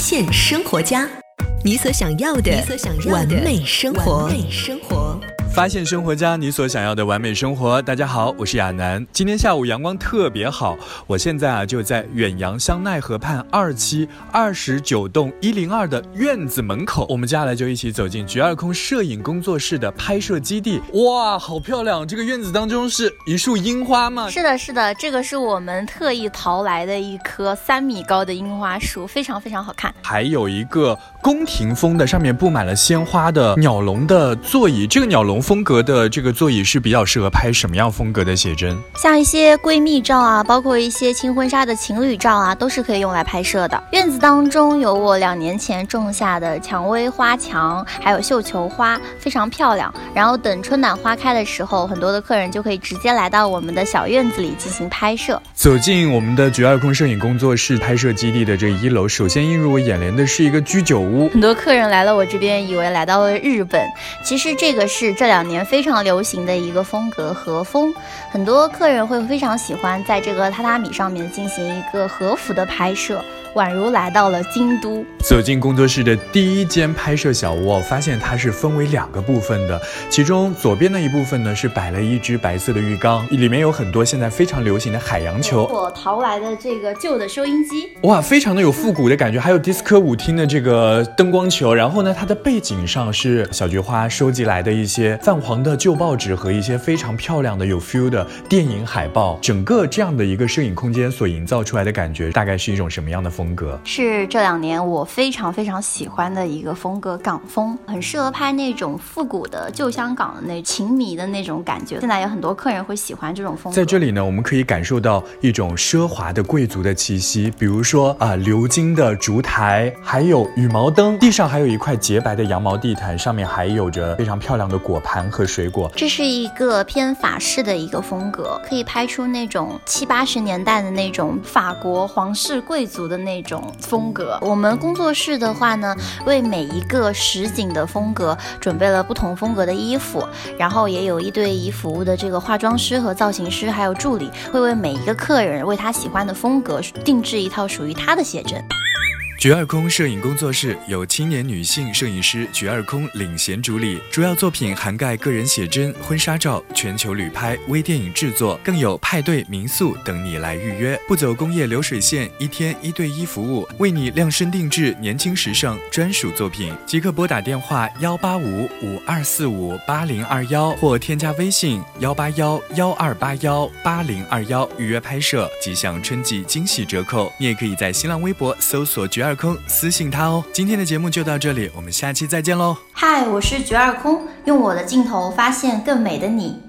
现生活家，你所想要的完美生活。发现生活家，你所想要的完美生活。大家好，我是亚楠。今天下午阳光特别好，我现在啊就在远洋香奈河畔二期二十九栋一零二的院子门口。我们接下来就一起走进菊二空摄影工作室的拍摄基地。哇，好漂亮！这个院子当中是一束樱花吗？是的，是的，这个是我们特意淘来的一棵三米高的樱花树，非常非常好看。还有一个宫廷风的，上面布满了鲜花的鸟笼的座椅。这个鸟笼。风格的这个座椅是比较适合拍什么样风格的写真？像一些闺蜜照啊，包括一些轻婚纱的情侣照啊，都是可以用来拍摄的。院子当中有我两年前种下的蔷薇花墙，还有绣球花，非常漂亮。然后等春暖花开的时候，很多的客人就可以直接来到我们的小院子里进行拍摄。走进我们的绝二空摄影工作室拍摄基地的这一楼，首先映入我眼帘的是一个居酒屋。很多客人来了我这边，以为来到了日本，其实这个是这。两年非常流行的一个风格和风，很多客人会非常喜欢在这个榻榻米上面进行一个和服的拍摄。宛如来到了京都。走进工作室的第一间拍摄小屋，发现它是分为两个部分的。其中左边的一部分呢，是摆了一只白色的浴缸，里面有很多现在非常流行的海洋球。我淘来的这个旧的收音机，哇，非常的有复古的感觉。还有迪斯科舞厅的这个灯光球。然后呢，它的背景上是小菊花收集来的一些泛黄的旧报纸和一些非常漂亮的有 feel 的电影海报。整个这样的一个摄影空间所营造出来的感觉，大概是一种什么样的风？格是这两年我非常非常喜欢的一个风格，港风，很适合拍那种复古的旧香港的那情迷的那种感觉。现在有很多客人会喜欢这种风格。在这里呢，我们可以感受到一种奢华的贵族的气息，比如说啊，鎏金的烛台，还有羽毛灯，地上还有一块洁白的羊毛地毯，上面还有着非常漂亮的果盘和水果。这是一个偏法式的一个风格，可以拍出那种七八十年代的那种法国皇室贵族的那。那种风格，我们工作室的话呢，为每一个实景的风格准备了不同风格的衣服，然后也有一对以服务的这个化妆师和造型师，还有助理，会为每一个客人为他喜欢的风格定制一套属于他的写真。菊二空摄影工作室由青年女性摄影师菊二空领衔主理，主要作品涵盖个人写真、婚纱照、全球旅拍、微电影制作，更有派对、民宿等你来预约，不走工业流水线，一天一对一服务，为你量身定制年轻时尚专属作品，即刻拨打电话幺八五五二四五八零二幺或添加微信幺八幺幺二八幺八零二幺预约拍摄，即享春季惊喜折扣。你也可以在新浪微博搜索菊二。二空私信他哦。今天的节目就到这里，我们下期再见喽。嗨，我是绝二空，用我的镜头发现更美的你。